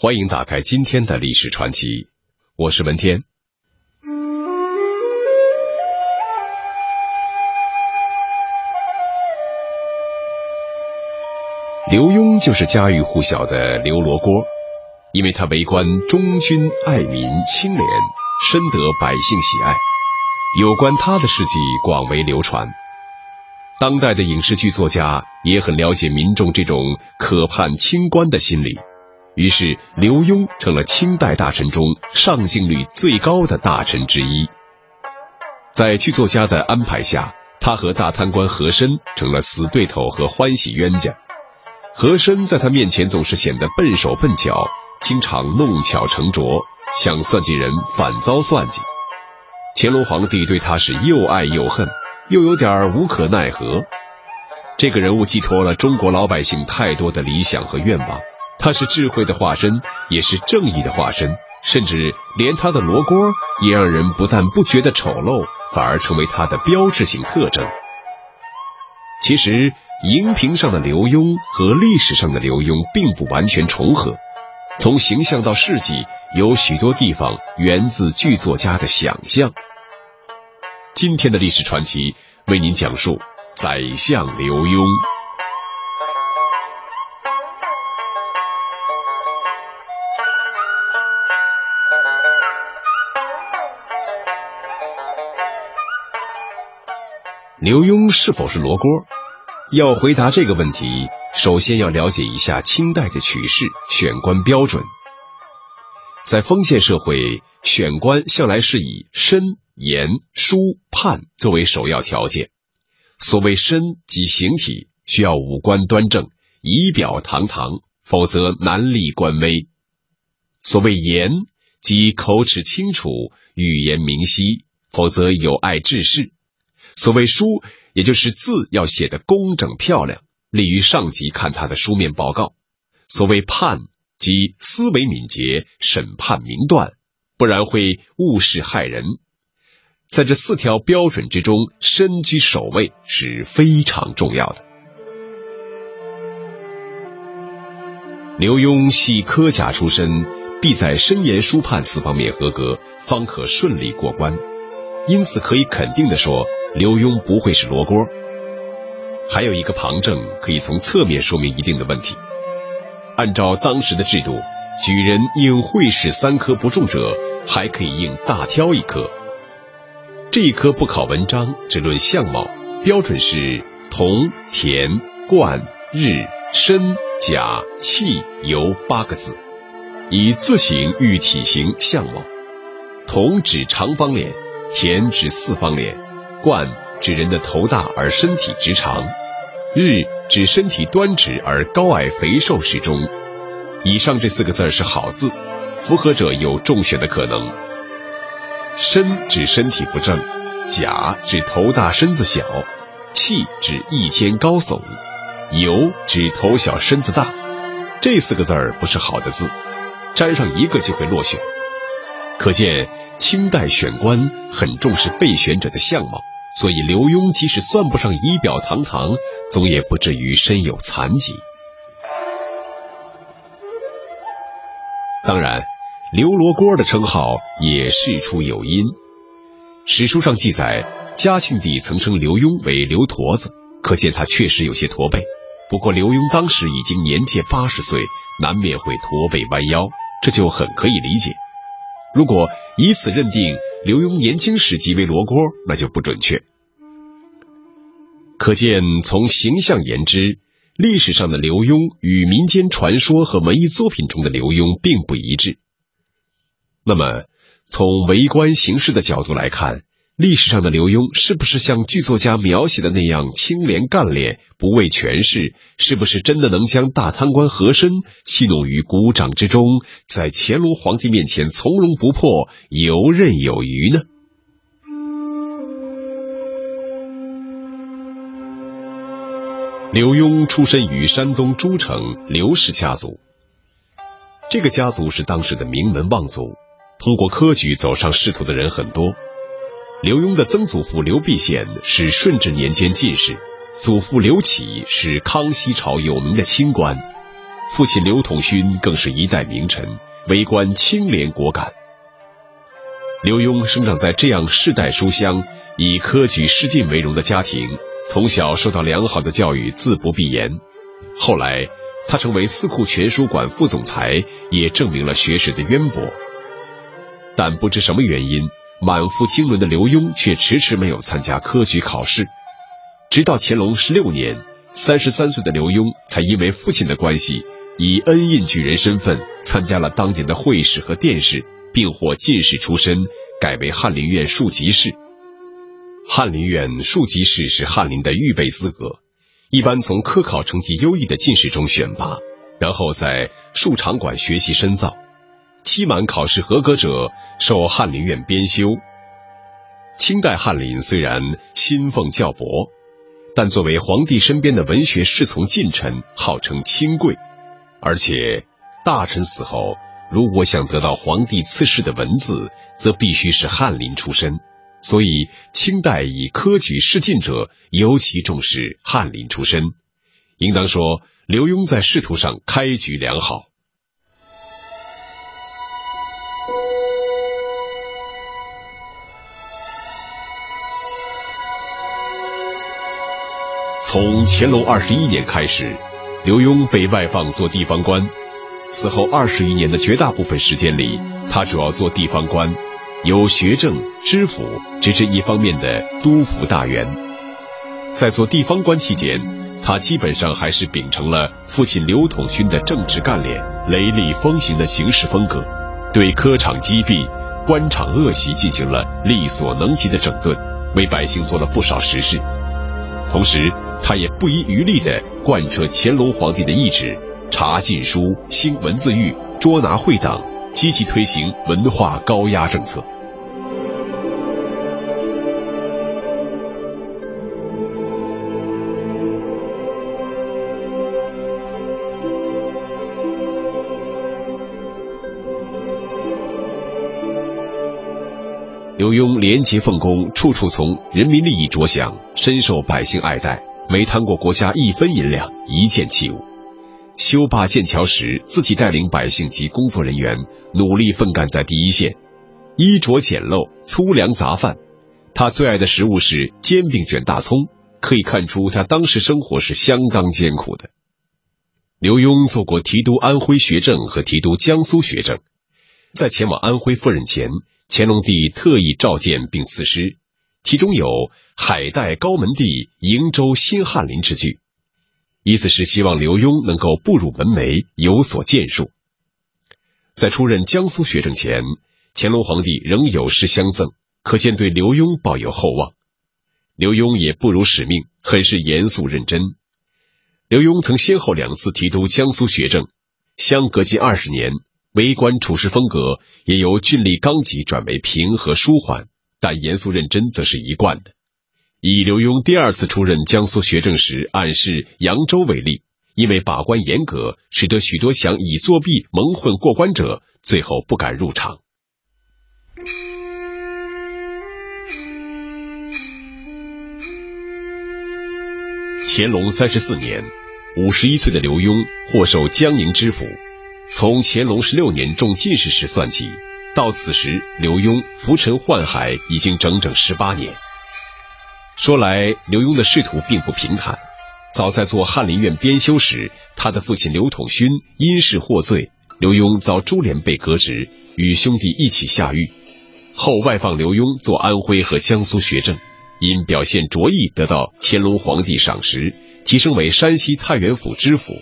欢迎打开今天的历史传奇，我是文天。刘墉就是家喻户晓的刘罗锅，因为他为官忠君爱民、清廉，深得百姓喜爱。有关他的事迹广为流传。当代的影视剧作家也很了解民众这种可盼清官的心理，于是刘墉成了清代大臣中上镜率最高的大臣之一。在剧作家的安排下，他和大贪官和珅成了死对头和欢喜冤家。和珅在他面前总是显得笨手笨脚，经常弄巧成拙，想算计人反遭算计。乾隆皇帝对他是又爱又恨，又有点无可奈何。这个人物寄托了中国老百姓太多的理想和愿望，他是智慧的化身，也是正义的化身，甚至连他的罗锅也让人不但不觉得丑陋，反而成为他的标志性特征。其实。荧屏上的刘墉和历史上的刘墉并不完全重合，从形象到事迹，有许多地方源自剧作家的想象。今天的历史传奇为您讲述宰相刘墉。刘墉是否是罗锅？要回答这个问题，首先要了解一下清代的取士选官标准。在封建社会，选官向来是以身、言、书、判作为首要条件。所谓身，即形体，需要五官端正、仪表堂堂，否则难立官威；所谓言，即口齿清楚、语言明晰，否则有碍治世；所谓书，也就是字要写得工整漂亮，利于上级看他的书面报告。所谓判，即思维敏捷，审判明断，不然会误事害人。在这四条标准之中，身居首位是非常重要的。刘墉系科甲出身，必在申言书判四方面合格，方可顺利过关。因此，可以肯定的说。刘墉不会是罗锅，还有一个旁证可以从侧面说明一定的问题。按照当时的制度，举人应会试三科不中者，还可以应大挑一科。这一科不考文章，只论相貌，标准是铜、田、冠、日、身、甲、气、由八个字，以字形喻体型相貌。铜指长方脸，田指四方脸。冠指人的头大而身体直长，日指身体端直而高矮肥瘦适中。以上这四个字是好字，符合者有中选的可能。身指身体不正，甲指头大身子小，气指一肩高耸，由指头小身子大。这四个字儿不是好的字，沾上一个就会落选。可见。清代选官很重视备选者的相貌，所以刘墉即使算不上仪表堂堂，总也不至于身有残疾。当然，刘罗锅的称号也事出有因。史书上记载，嘉庆帝曾称刘墉为刘驼子，可见他确实有些驼背。不过刘墉当时已经年届八十岁，难免会驼背弯腰，这就很可以理解。如果以此认定刘墉年轻时即为罗锅，那就不准确。可见从形象言之，历史上的刘墉与民间传说和文艺作品中的刘墉并不一致。那么，从为官行事的角度来看。历史上的刘墉是不是像剧作家描写的那样清廉干练、不畏权势？是不是真的能将大贪官和珅戏弄于股掌之中，在乾隆皇帝面前从容不迫、游刃有余呢？刘墉出身于山东诸城刘氏家族，这个家族是当时的名门望族，通过科举走上仕途的人很多。刘墉的曾祖父刘必显是顺治年间进士，祖父刘启是康熙朝有名的清官。父亲刘统勋更是一代名臣，为官清廉果敢。刘墉生长在这样世代书香、以科举仕进为荣的家庭，从小受到良好的教育，自不必言。后来，他成为四库全书馆副总裁，也证明了学识的渊博。但不知什么原因，满腹经纶的刘墉却迟迟没有参加科举考试。直到乾隆十六年，三十三岁的刘墉才因为父亲的关系，以恩印举人身份参加了当年的会试和殿试，并获进士出身，改为翰林院庶吉士。翰林院庶吉士是翰林的预备资格。一般从科考成绩优异的进士中选拔，然后在庶长馆学习深造，期满考试合格者受翰林院编修。清代翰林虽然薪俸较薄，但作为皇帝身边的文学侍从近臣，号称清贵。而且大臣死后，如果想得到皇帝赐谥的文字，则必须是翰林出身。所以，清代以科举仕进者尤其重视翰林出身。应当说，刘墉在仕途上开局良好。从乾隆二十一年开始，刘墉被外放做地方官。此后二十余年的绝大部分时间里，他主要做地方官。由学政、知府直至一方面的督抚大员，在做地方官期间，他基本上还是秉承了父亲刘统勋的正直干练、雷厉风行的行事风格，对科场积弊、官场恶习进行了力所能及的整顿，为百姓做了不少实事。同时，他也不遗余力地贯彻乾隆皇帝的意志，查禁书、兴文字狱、捉拿会党。积极推行文化高压政策。刘墉廉洁奉公，处处从人民利益着想，深受百姓爱戴，没贪过国家一分银两，一件器物。修坝建桥时，自己带领百姓及工作人员努力奋干在第一线，衣着简陋，粗粮杂饭。他最爱的食物是煎饼卷大葱，可以看出他当时生活是相当艰苦的。刘墉做过提督安徽学政和提督江苏学政，在前往安徽赴任前，乾隆帝特意召见并赐诗，其中有“海带高门第，瀛洲新翰林”之句。意思是希望刘墉能够步入门楣，有所建树。在出任江苏学政前，乾隆皇帝仍有诗相赠，可见对刘墉抱有厚望。刘墉也不辱使命，很是严肃认真。刘墉曾先后两次提督江苏学政，相隔近二十年，为官处事风格也由峻厉刚急转为平和舒缓，但严肃认真则是一贯的。以刘墉第二次出任江苏学政时暗示扬州为例，因为把关严格，使得许多想以作弊蒙混过关者最后不敢入场。乾隆三十四年，五十一岁的刘墉获授江宁知府。从乾隆十六年中进士时算起，到此时，刘墉浮沉宦海已经整整十八年。说来，刘墉的仕途并不平坦。早在做翰林院编修时，他的父亲刘统勋因事获罪，刘墉遭株连被革职，与兄弟一起下狱。后外放刘墉做安徽和江苏学政，因表现卓异，得到乾隆皇帝赏识，提升为山西太原府知府。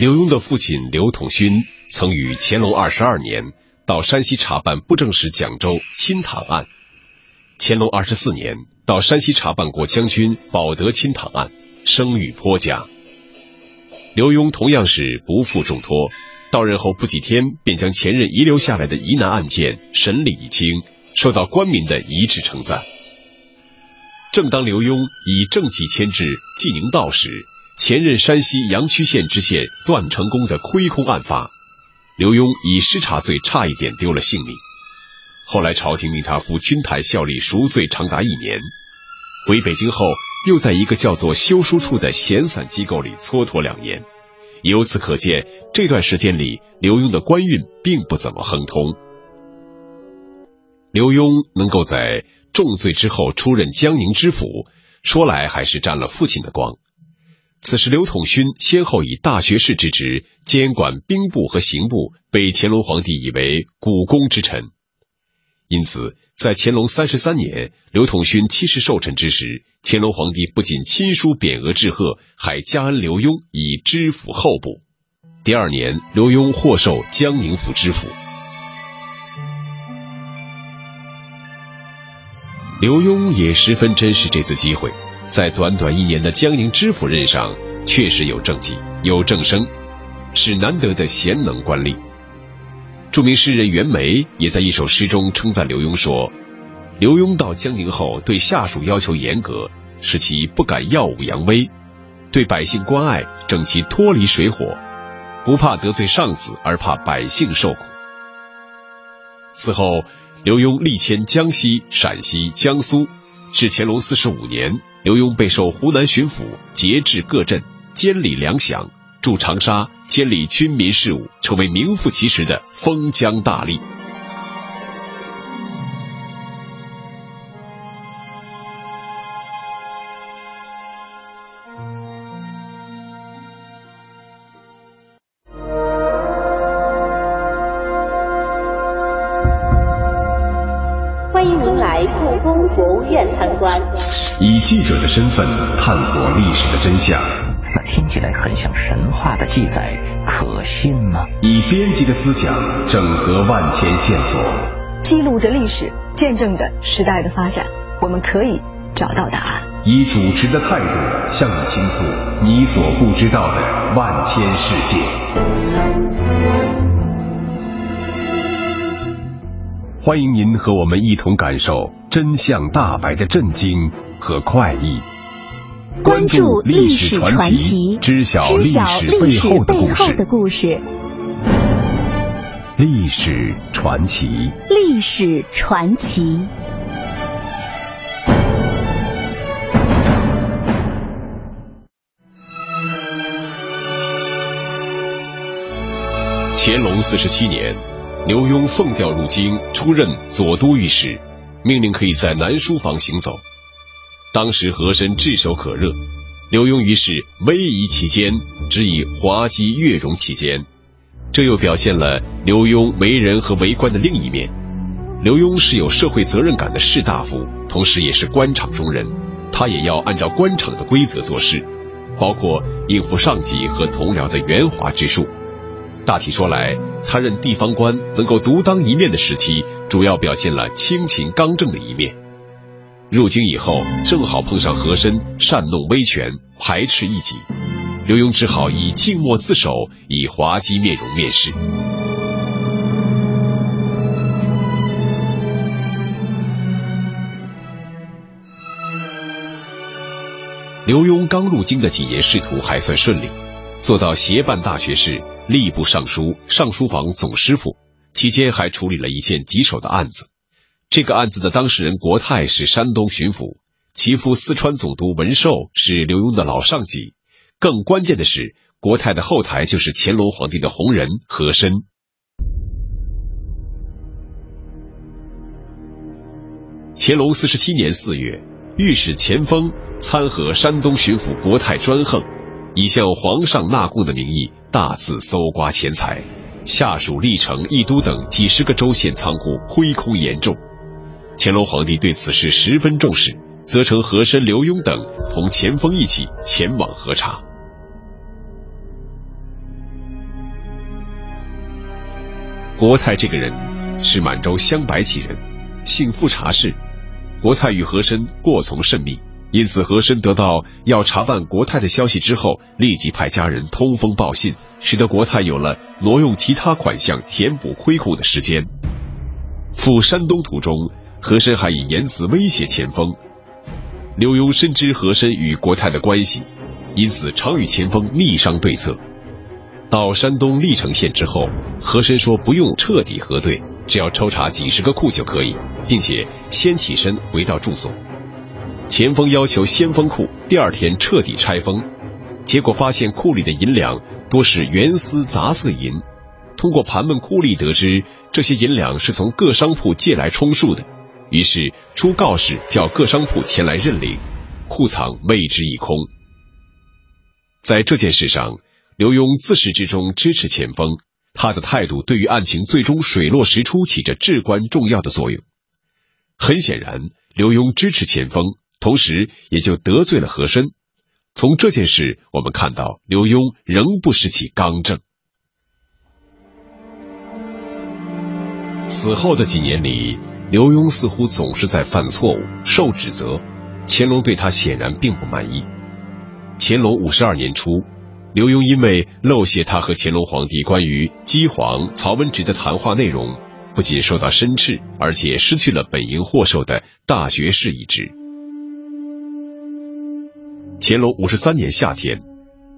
刘墉的父亲刘统勋曾于乾隆二十二年到山西查办布政使蒋州亲躺案。乾隆二十四年，到山西查办过将军保德亲躺案，声誉颇佳。刘墉同样是不负重托，到任后不几天，便将前任遗留下来的疑难案件审理一清，受到官民的一致称赞。正当刘墉以政绩牵制济宁道时，前任山西阳曲县知县段成功的亏空案发，刘墉以失察罪差一点丢了性命。后来朝廷命他赴军台效力赎罪长达一年，回北京后又在一个叫做修书处的闲散机构里蹉跎两年，由此可见，这段时间里刘墉的官运并不怎么亨通。刘墉能够在重罪之后出任江宁知府，说来还是沾了父亲的光。此时，刘统勋先后以大学士之职监管兵部和刑部，被乾隆皇帝以为股肱之臣。因此，在乾隆三十三年，刘统勋七十寿辰之时，乾隆皇帝不仅亲书匾额致贺，还加恩刘墉以知府候补。第二年，刘墉获授江宁府知府。刘墉也十分珍视这次机会，在短短一年的江宁知府任上，确实有政绩，有政声，是难得的贤能官吏。著名诗人袁枚也在一首诗中称赞刘墉说：“刘墉到江宁后，对下属要求严格，使其不敢耀武扬威；对百姓关爱，整其脱离水火，不怕得罪上司，而怕百姓受苦。”此后，刘墉历迁江西、陕西、江苏，至乾隆四十五年，刘墉备受湖南巡抚，节制各镇，监理粮饷。驻长沙，监理军民事务，成为名副其实的封疆大吏。欢迎您来故宫博物院参观。以记者的身份探索历史的真相。那听起来很像神话的记载，可信吗？以编辑的思想整合万千线索，记录着历史，见证着时代的发展，我们可以找到答案。以主持的态度向你倾诉你所不知道的万千世界。欢迎您和我们一同感受真相大白的震惊和快意。关注历史传奇，知晓历史背后的故事。历史传奇，历史传奇。乾隆四十七年，刘墉奉调入京，出任左都御史，命令可以在南书房行走。当时和珅炙手可热，刘墉于是威仪其间，只以滑稽悦容其间。这又表现了刘墉为人和为官的另一面。刘墉是有社会责任感的士大夫，同时也是官场中人，他也要按照官场的规则做事，包括应付上级和同僚的圆滑之术。大体说来，他任地方官能够独当一面的时期，主要表现了清勤刚正的一面。入京以后，正好碰上和珅擅弄威权，排斥异己，刘墉只好以静默自守，以滑稽面容面试。刘墉刚入京的几年仕途还算顺利，做到协办大学士、吏部尚书、尚书房总师傅，期间还处理了一件棘手的案子。这个案子的当事人国泰是山东巡抚，其父四川总督文寿是刘墉的老上级。更关键的是，国泰的后台就是乾隆皇帝的红人和珅。乾隆四十七年四月，御史钱锋参劾山东巡抚国泰专横，以向皇上纳贡的名义大肆搜刮钱财，下属历城、义都等几十个州县仓库亏空严重。乾隆皇帝对此事十分重视，责成和珅、刘墉等同前锋一起前往核查。国泰这个人是满洲镶白旗人，姓富察氏。国泰与和珅过从甚密，因此和珅得到要查办国泰的消息之后，立即派家人通风报信，使得国泰有了挪用其他款项填补亏库的时间。赴山东途中。和珅还以言辞威胁钱锋，刘墉深知和珅与国泰的关系，因此常与钱锋密商对策。到山东历城县之后，和珅说不用彻底核对，只要抽查几十个库就可以，并且先起身回到住所。钱锋要求先锋库，第二天彻底拆封。结果发现库里的银两多是原丝杂色银。通过盘问库吏得知，这些银两是从各商铺借来充数的，于是出告示叫各商铺前来认领，库藏为之一空。在这件事上，刘墉自始至终支持钱锋，他的态度对于案情最终水落石出起着至关重要的作用。很显然，刘墉支持钱锋，同时也就得罪了和珅。从这件事，我们看到刘墉仍不失其刚正。此后的几年里，刘墉似乎总是在犯错误，受指责。乾隆对他显然并不满意。乾隆五十二年初，刘墉因为漏泄他和乾隆皇帝关于姬皇、曹文植的谈话内容，不仅受到申斥，而且失去了本应获授的大学士一职。乾隆五十三年夏天，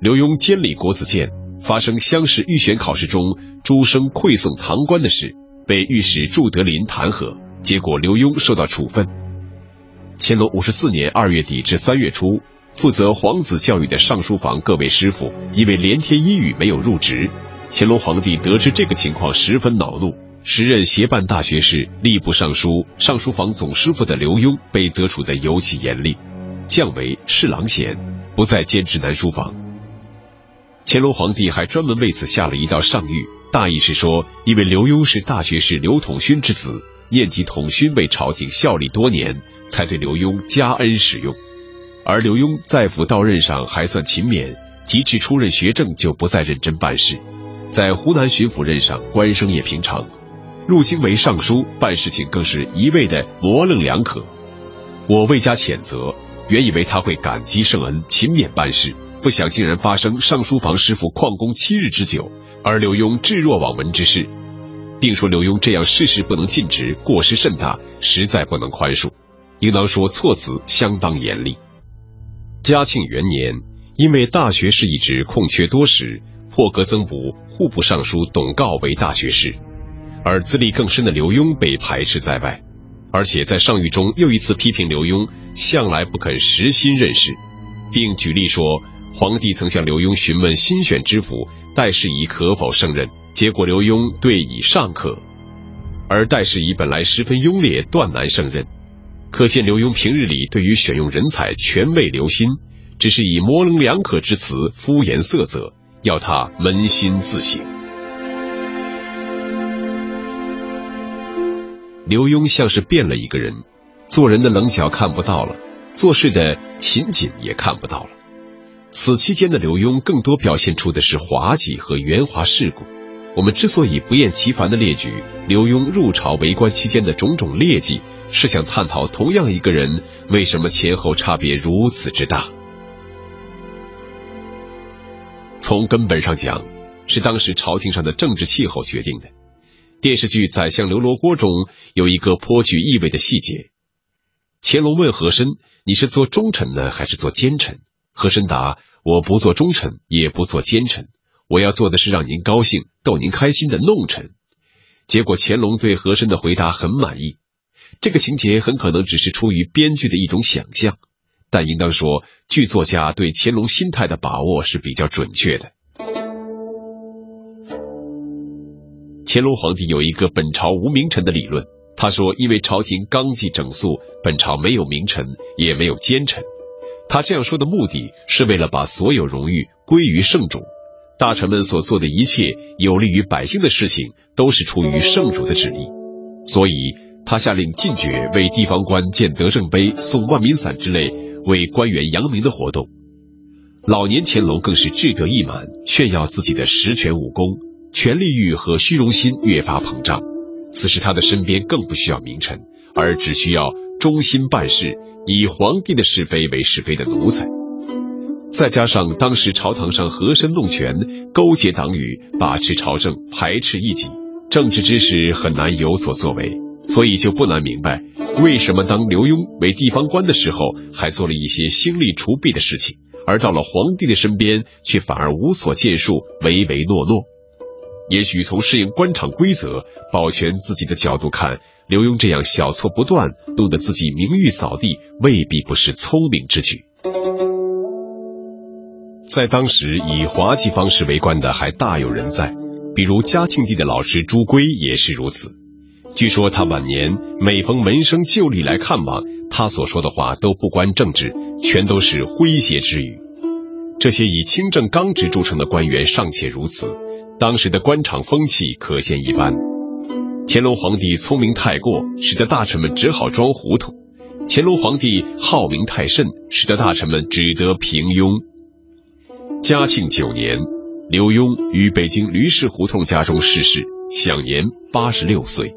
刘墉监理国子监，发生乡试预选考试中诸生馈送堂官的事。被御史祝德林弹劾，结果刘墉受到处分。乾隆五十四年二月底至三月初，负责皇子教育的上书房各位师傅因为连天一雨没有入职，乾隆皇帝得知这个情况十分恼怒。时任协办大学士、吏部尚书、上书房总师傅的刘墉被责处的尤其严厉，降为侍郎衔，不再兼职南书房。乾隆皇帝还专门为此下了一道上谕。大意是说，因为刘墉是大学士刘统勋之子，念及统勋为朝廷效力多年，才对刘墉加恩使用。而刘墉在府到任上还算勤勉，及至出任学政就不再认真办事。在湖南巡抚任上，官声也平常。入京为尚书，办事情更是一味的模棱两可。我未加谴责，原以为他会感激圣恩，勤勉办事，不想竟然发生上书房师傅旷工七日之久。而刘墉置若罔闻之事，并说刘墉这样事事不能尽职，过失甚大，实在不能宽恕，应当说措辞相当严厉。嘉庆元年，因为大学士一职空缺多时，破格增补户部尚书董诰为大学士，而资历更深的刘墉被排斥在外，而且在上谕中又一次批评刘墉向来不肯实心任事，并举例说。皇帝曾向刘墉询问新选知府戴世仪可否胜任，结果刘墉对以上可，而戴世仪本来十分庸劣，断难胜任。可见刘墉平日里对于选用人才全未留心，只是以模棱两可之词敷衍塞责，要他扪心自省。刘墉像是变了一个人，做人的棱角看不到了，做事的勤谨也看不到了。此期间的刘墉更多表现出的是滑稽和圆滑世故。我们之所以不厌其烦的列举刘墉入朝为官期间的种种劣迹，是想探讨同样一个人为什么前后差别如此之大。从根本上讲，是当时朝廷上的政治气候决定的。电视剧《宰相刘罗锅》中有一个颇具意味的细节：乾隆问和珅：“你是做忠臣呢，还是做奸臣？”和珅答：“我不做忠臣，也不做奸臣，我要做的是让您高兴、逗您开心的弄臣。”结果乾隆对和珅的回答很满意。这个情节很可能只是出于编剧的一种想象，但应当说，剧作家对乾隆心态的把握是比较准确的。乾隆皇帝有一个本朝无名臣的理论，他说：“因为朝廷纲纪整肃，本朝没有名臣，也没有奸臣。”他这样说的目的是为了把所有荣誉归于圣主，大臣们所做的一切有利于百姓的事情都是出于圣主的旨意，所以他下令禁绝为地方官建德胜碑、送万民伞之类为官员扬名的活动。老年乾隆更是志得意满，炫耀自己的实权武功，权力欲和虚荣心越发膨胀。此时他的身边更不需要名臣，而只需要忠心办事。以皇帝的是非为是非的奴才，再加上当时朝堂上和珅弄权、勾结党羽、把持朝政、排斥异己，政治知识很难有所作为，所以就不难明白，为什么当刘墉为地方官的时候，还做了一些兴利除弊的事情，而到了皇帝的身边，却反而无所建树、唯唯诺诺。也许从适应官场规则、保全自己的角度看。刘墉这样小错不断，弄得自己名誉扫地，未必不是聪明之举。在当时以滑稽方式为官的还大有人在，比如嘉庆帝的老师朱圭也是如此。据说他晚年每逢门生旧吏来看望，他所说的话都不关政治，全都是诙谐之语。这些以清正刚直著称的官员尚且如此，当时的官场风气可见一斑。乾隆皇帝聪明太过，使得大臣们只好装糊涂；乾隆皇帝好名太甚，使得大臣们只得平庸。嘉庆九年，刘墉于北京驴市胡同家中逝世，享年八十六岁。